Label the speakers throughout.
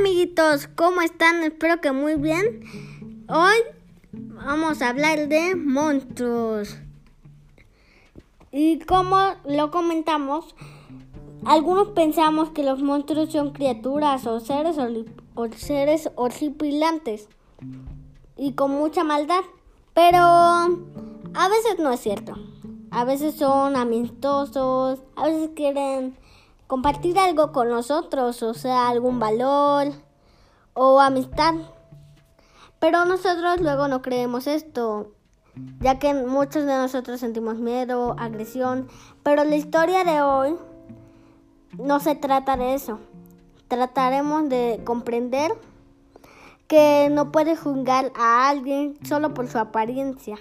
Speaker 1: amiguitos, ¿cómo están? Espero que muy bien. Hoy vamos a hablar de monstruos. Y como lo comentamos, algunos pensamos que los monstruos son criaturas o seres o, seres horripilantes y con mucha maldad, pero a veces no es cierto. A veces son amistosos, a veces quieren compartir algo con nosotros, o sea, algún valor o amistad. Pero nosotros luego no creemos esto, ya que muchos de nosotros sentimos miedo, agresión, pero la historia de hoy no se trata de eso. Trataremos de comprender que no puedes juzgar a alguien solo por su apariencia.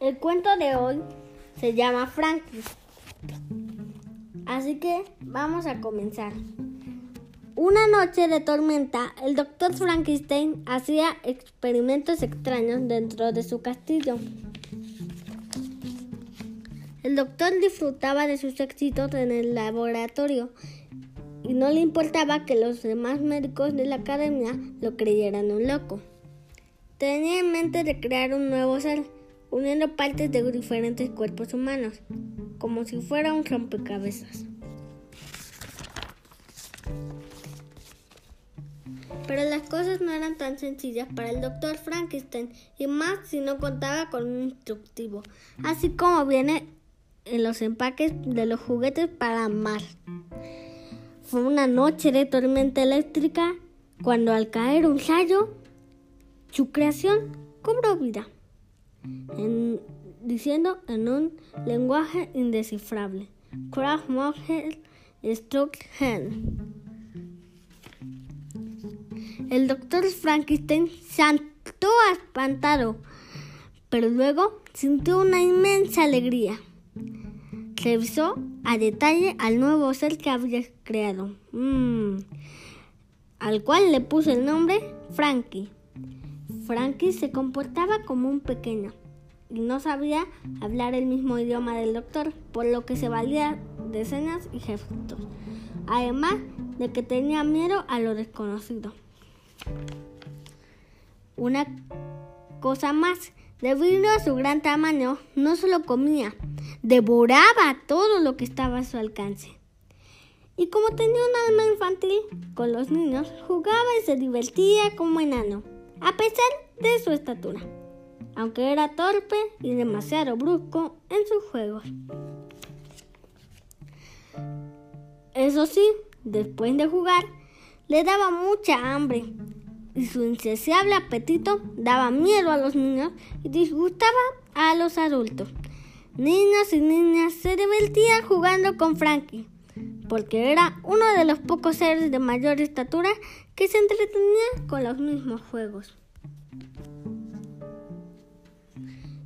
Speaker 1: El cuento de hoy se llama Frankie. Así que vamos a comenzar. Una noche de tormenta, el doctor Frankenstein hacía experimentos extraños dentro de su castillo. El doctor disfrutaba de sus éxitos en el laboratorio y no le importaba que los demás médicos de la academia lo creyeran un loco. Tenía en mente de crear un nuevo ser, uniendo partes de diferentes cuerpos humanos como si fuera un rompecabezas. Pero las cosas no eran tan sencillas para el doctor Frankenstein y más si no contaba con un instructivo, así como viene en los empaques de los juguetes para amar. Fue una noche de tormenta eléctrica cuando al caer un rayo, su creación cobró vida. Diciendo en un lenguaje indescifrable. Craft struck El doctor Frankenstein saltó espantado, pero luego sintió una inmensa alegría. Revisó a detalle al nuevo ser que había creado, mm, al cual le puso el nombre Frankie. Frankie se comportaba como un pequeño, y no sabía hablar el mismo idioma del doctor, por lo que se valía de señas y gestos, además de que tenía miedo a lo desconocido. Una cosa más, debido a su gran tamaño, no solo comía, devoraba todo lo que estaba a su alcance. Y como tenía un alma infantil con los niños, jugaba y se divertía como enano, a pesar de su estatura aunque era torpe y demasiado brusco en sus juegos. Eso sí, después de jugar, le daba mucha hambre y su insaciable apetito daba miedo a los niños y disgustaba a los adultos. Niños y niñas se divertían jugando con Frankie, porque era uno de los pocos seres de mayor estatura que se entretenía con los mismos juegos.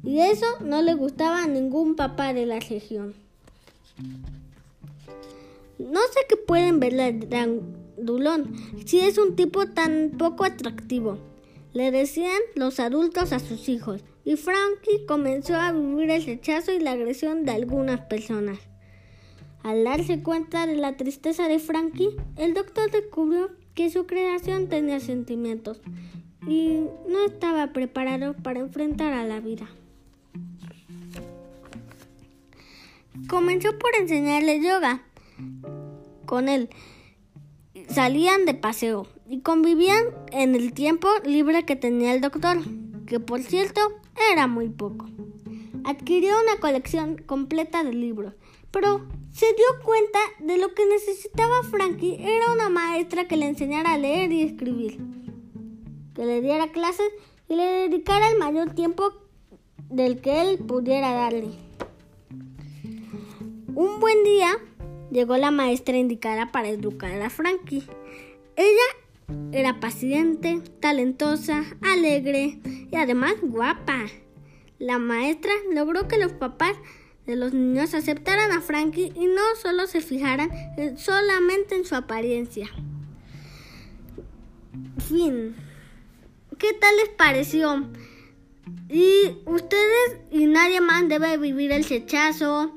Speaker 1: Y eso no le gustaba a ningún papá de la región. No sé qué pueden verle Dulón si es un tipo tan poco atractivo. Le decían los adultos a sus hijos y Frankie comenzó a vivir el rechazo y la agresión de algunas personas. Al darse cuenta de la tristeza de Frankie, el doctor descubrió que su creación tenía sentimientos y no estaba preparado para enfrentar a la vida. Comenzó por enseñarle yoga con él. Salían de paseo y convivían en el tiempo libre que tenía el doctor, que por cierto era muy poco. Adquirió una colección completa de libros, pero se dio cuenta de lo que necesitaba Frankie era una maestra que le enseñara a leer y escribir, que le diera clases y le dedicara el mayor tiempo del que él pudiera darle. Un buen día llegó la maestra indicada para educar a Frankie. Ella era paciente, talentosa, alegre y además guapa. La maestra logró que los papás de los niños aceptaran a Frankie y no solo se fijaran solamente en su apariencia. Fin. ¿Qué tal les pareció? Y ustedes y nadie más debe vivir el rechazo.